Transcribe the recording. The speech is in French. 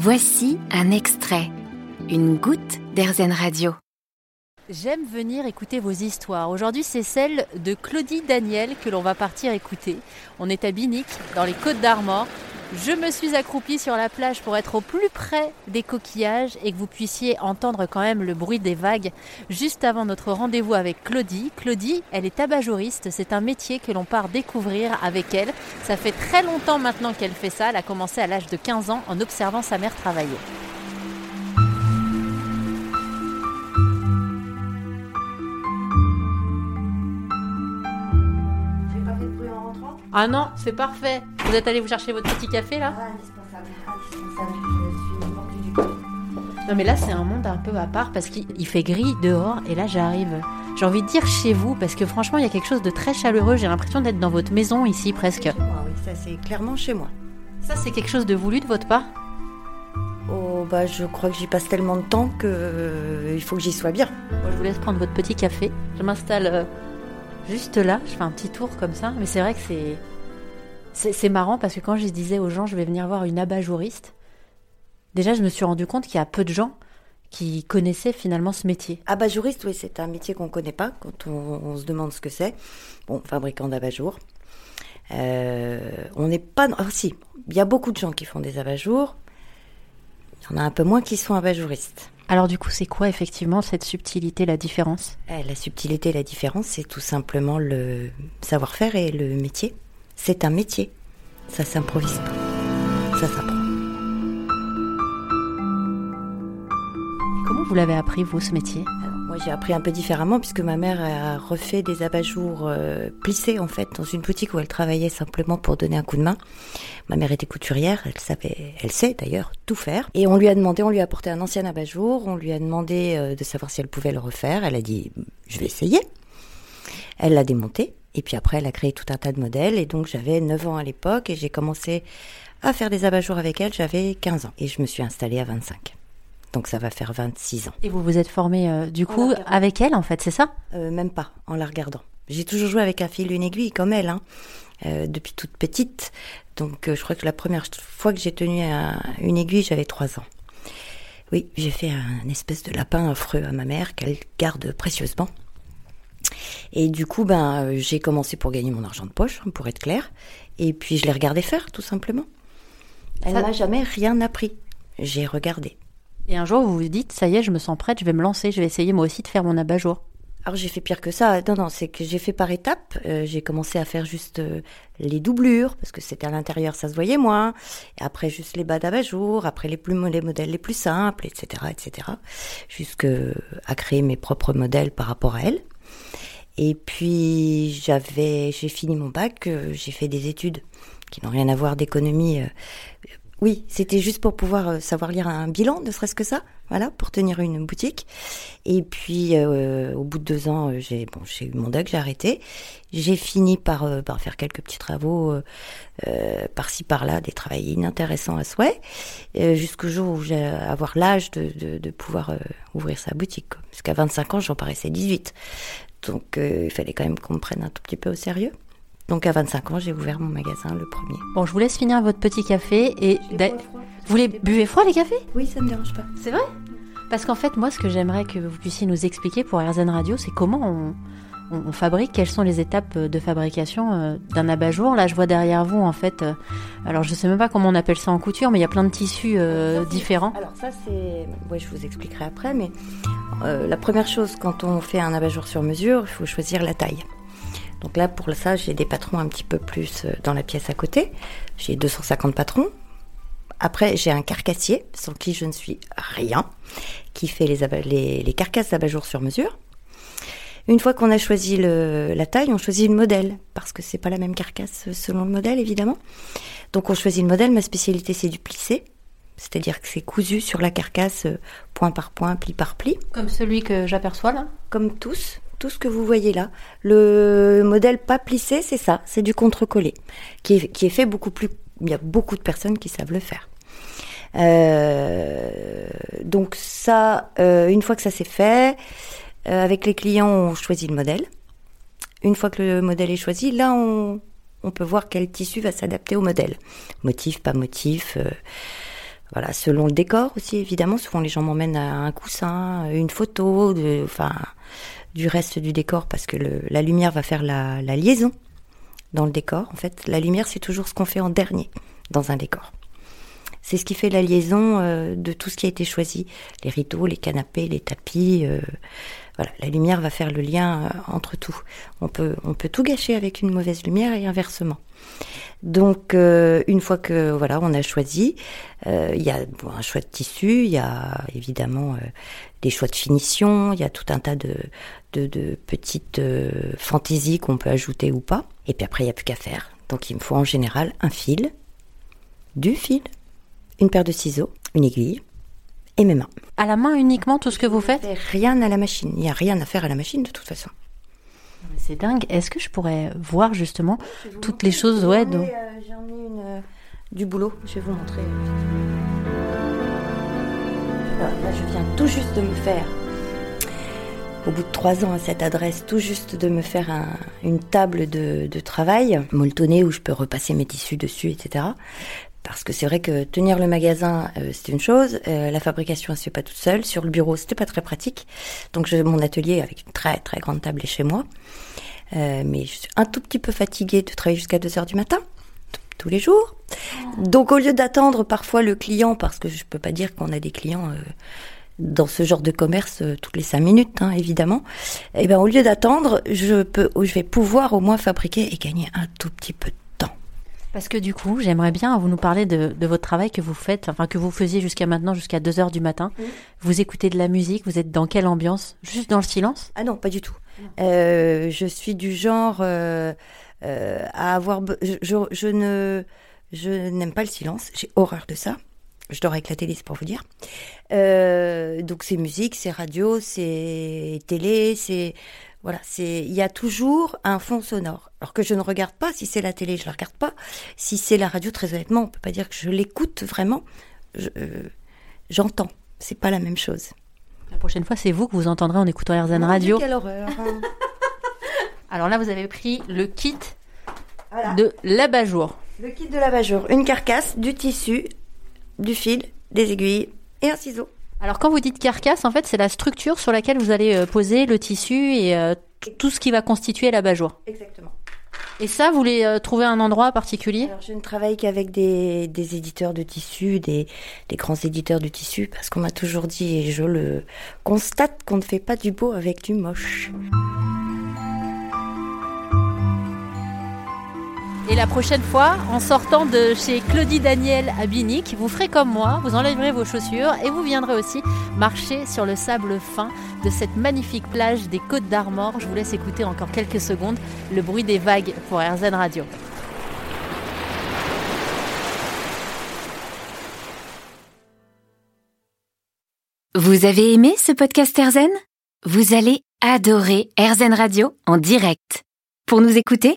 Voici un extrait, une goutte d'Airzen Radio. J'aime venir écouter vos histoires. Aujourd'hui, c'est celle de Claudie Daniel que l'on va partir écouter. On est à Binic, dans les Côtes d'Armor. Je me suis accroupie sur la plage pour être au plus près des coquillages et que vous puissiez entendre quand même le bruit des vagues juste avant notre rendez-vous avec Claudie. Claudie, elle est abat-jouriste, c'est un métier que l'on part découvrir avec elle. Ça fait très longtemps maintenant qu'elle fait ça, elle a commencé à l'âge de 15 ans en observant sa mère travailler. Ah non, c'est parfait. Vous êtes allé vous chercher votre petit café là Ah, indispensable, indispensable. Je suis mordue du coup. Non mais là c'est un monde un peu à part parce qu'il fait gris dehors et là j'arrive, j'ai envie de dire chez vous parce que franchement il y a quelque chose de très chaleureux, j'ai l'impression d'être dans votre maison ici presque. Moi, oui, ça c'est clairement chez moi. Ça c'est quelque chose de voulu de votre part Oh, bah, je crois que j'y passe tellement de temps que euh, il faut que j'y sois bien. Bon, je vous laisse prendre votre petit café, je m'installe euh, juste là, je fais un petit tour comme ça, mais c'est vrai que c'est... C'est marrant parce que quand je disais aux gens je vais venir voir une abat-jouriste, déjà je me suis rendu compte qu'il y a peu de gens qui connaissaient finalement ce métier. Abat-jouriste, oui, c'est un métier qu'on connaît pas quand on, on se demande ce que c'est. Bon, fabricant d'abat-jour. Euh, on n'est pas. Ah, si, il y a beaucoup de gens qui font des abat-jours. Il y en a un peu moins qui sont abat-jouristes. Alors du coup c'est quoi effectivement cette subtilité, la différence? Eh, La subtilité, la différence, c'est tout simplement le savoir-faire et le métier. C'est un métier. Ça s'improvise pas. Ça s'apprend. Comment vous l'avez appris vous ce métier? Alors, j'ai appris un peu différemment puisque ma mère a refait des abat-jours euh, plissés en fait dans une boutique où elle travaillait simplement pour donner un coup de main. Ma mère était couturière, elle savait, elle sait d'ailleurs tout faire. Et on lui a demandé, on lui a apporté un ancien abat-jour, on lui a demandé euh, de savoir si elle pouvait le refaire. Elle a dit, je vais essayer. Elle l'a démonté et puis après elle a créé tout un tas de modèles et donc j'avais 9 ans à l'époque et j'ai commencé à faire des abat-jours avec elle, j'avais 15 ans et je me suis installée à 25. Donc ça va faire 26 ans. Et vous vous êtes formé euh, du coup avec elle en fait, c'est ça? Euh, même pas, en la regardant. J'ai toujours joué avec un fil, une aiguille, comme elle, hein, euh, depuis toute petite. Donc, je crois que la première fois que j'ai tenu un- une aiguille, j'avais trois ans. Oui, j'ai fait un espèce de lapin affreux à ma mère qu'elle garde précieusement. Et du coup, ben, j'ai commencé pour gagner mon argent de poche, hein, pour être clair. Et puis, je l'ai regardé faire, tout simplement. Elle m'a jamais rien appris. J'ai regardé. Et un jour vous vous dites ça y est, je me sens prête, je vais me lancer, je vais essayer moi aussi de faire mon abat-jour. Alors j'ai fait pire que ça. Non, non, c'est que j'ai fait par étapes. Euh, j'ai commencé à faire juste euh, les doublures parce que c'était à l'intérieur, ça se voyait moins. Et après juste les bas d'abat-jour, après les plus les modèles les plus simples, etc., etc. Jusque à créer mes propres modèles par rapport à elle. Et puis j'avais, j'ai fini mon bac, euh, j'ai fait des études qui n'ont rien à voir d'économie. Oui, c'était juste pour pouvoir euh, savoir lire un bilan, ne serait-ce que ça, voilà, pour tenir une boutique. Et puis, euh, au bout de deux ans, euh, j'ai bon, j'ai eu mon doc, j'ai arrêté. J'ai fini par, euh, par faire quelques petits travaux euh, euh, par-ci par-là, des travaux inintéressants à souhait, jusqu'au jour où j'ai avoir l'âge de, de, de pouvoir ouvrir sa boutique. quoi. Parce qu'à 25 ans, j'en paraissais 18. Donc, il fallait quand même qu'on me prenne un tout petit peu au sérieux. Donc, à 25 ans, j'ai ouvert mon magasin, le premier. Bon, je vous laisse finir votre petit café et vous les buvez froid les cafés? Oui, ça me dérange pas. C'est vrai? Parce qu'en fait, moi, ce que j'aimerais que vous puissiez nous expliquer pour RZN Radio, c'est comment on, on- on fabrique, quelles sont les étapes de fabrication euh, d'un abat-jour. Là, je vois derrière vous, en fait, euh, alors je sais même pas comment on appelle ça en couture, mais il y a plein de tissus euh, Ça, différents. Alors ça c'est, ouais, je vous expliquerai après, mais euh, la première chose quand on fait un abat-jour sur mesure, il faut choisir la taille. Donc là pour ça j'ai des patrons un petit peu plus euh, dans la pièce à côté. J'ai 250 patrons. Après j'ai un carcassier sans qui je ne suis rien, qui fait les, les, les carcasses d'abat-jour sur mesure. Une fois qu'on a choisi le- la taille, on choisit le modèle parce que c'est pas la même carcasse selon le modèle évidemment. Donc on choisit le modèle. Ma spécialité c'est du plissé. C'est-à-dire que c'est cousu sur la carcasse, euh, point par point, pli par pli, Comme celui que j'aperçois là. comme tous, tout ce que vous voyez là. Le modèle pas plissé, c'est ça, c'est du contre-collé, qui est, fait beaucoup plus. Il y a beaucoup de personnes qui savent le faire. Euh, donc ça, euh, une fois que ça c'est fait, euh, avec les clients, on choisit le modèle. Une fois que le modèle est choisi, là, on, peut voir quel tissu va s'adapter au modèle. Motif, pas motif. Voilà, selon le décor aussi, évidemment. Souvent, les gens m'emmènent à un coussin, une photo, enfin, du reste du décor, parce que la lumière va faire la, la liaison dans le décor. En fait, la lumière, c'est toujours ce qu'on fait en dernier dans un décor. C'est ce qui fait la liaison euh, de tout ce qui a été choisi. Les rideaux, les canapés, les tapis. euh, la lumière va faire le lien euh, entre tout. On peut, tout gâcher avec une mauvaise lumière et inversement. Donc, une fois que voilà, on a choisi, il y a un choix de tissu, il y a évidemment des choix de finition, il y a tout un tas de, de, de petites fantaisies qu'on peut ajouter ou pas. Et puis après, il n'y a plus qu'à faire. Donc, il me faut en général un fil, du fil, une paire de ciseaux, une aiguille et mes mains. À la main uniquement tout ce que vous faites rien à la machine. Il n'y a rien à faire à la machine de toute façon. C'est dingue. Est-ce que je pourrais voir justement toutes les choses? Ouais, J'en ai, euh, j'en ai une, euh, du boulot. Je vais vous montrer. Alors, là, je viens tout juste de me faire, au bout de trois ans à cette adresse, tout juste de me faire un- une table de, de travail, molletonnée, où je peux repasser mes tissus dessus, etc. Parce que c'est vrai que tenir le magasin, euh, c'est une chose. euh, la fabrication, elle se fait pas toute seule. Sur le bureau, c'était pas très pratique. Donc, j'ai mon atelier avec une très très grande table est chez moi. Euh, mais je suis un tout petit peu fatiguée de travailler jusqu'à 2 heures du matin, tous les jours. Donc au lieu d'attendre parfois le client, parce que je peux pas dire qu'on a des clients dans ce genre de commerce toutes les 5 minutes, hein, évidemment, et ben au lieu d'attendre, je je vais pouvoir au moins fabriquer et gagner un tout petit peu de. Parce que du coup, j'aimerais bien vous nous parler de, de votre travail que vous faites, enfin que vous faisiez jusqu'à maintenant, jusqu'à 2 heures du matin. Vous écoutez de la musique, vous êtes dans quelle ambiance? Juste dans le silence? Ah non, pas du tout. Euh, je suis du genre euh, euh, à avoir. Je, je, je ne, je n'aime pas le silence. J'ai horreur de ça. Je dors avec la télé, c'est pour vous dire. Donc c'est musique, c'est radio, c'est télé, c'est voilà, c'est il y a toujours un fond sonore. Alors que je ne regarde pas. Si c'est la télé, je la regarde pas. Si c'est la radio, très honnêtement, on peut pas dire que je l'écoute vraiment. Je- euh, J'entends. C'est pas la même chose. La prochaine fois, c'est vous que vous entendrez en écoutant RZN Mon Radio. Quelle horreur. hein. Alors là, vous avez pris le kit Voilà. de l'abat-jour. Le kit de lavage-jour, une carcasse, du tissu, du fil, des aiguilles et un ciseau. Alors quand vous dites carcasse, en fait, c'est la structure sur laquelle vous allez euh, poser le tissu et euh, tout ce qui va constituer l'abat-jour. Exactement. Et ça, vous voulez euh, trouver un endroit particulier? Alors je ne travaille qu'avec des, des éditeurs de tissu, des, des grands éditeurs de tissu, parce qu'on m'a toujours dit, et je le constate, qu'on ne fait pas du beau avec du moche. Et la prochaine fois, en sortant de chez Claudie Daniel à Binic, vous ferez comme moi, vous enlèverez vos chaussures et vous viendrez aussi marcher sur le sable fin de cette magnifique plage des Côtes d'Armor. Je vous laisse écouter encore quelques secondes le bruit des vagues pour RZN Radio. Vous avez aimé ce podcast Erzen Vous allez adorer Erzen Radio en direct. Pour nous écouter,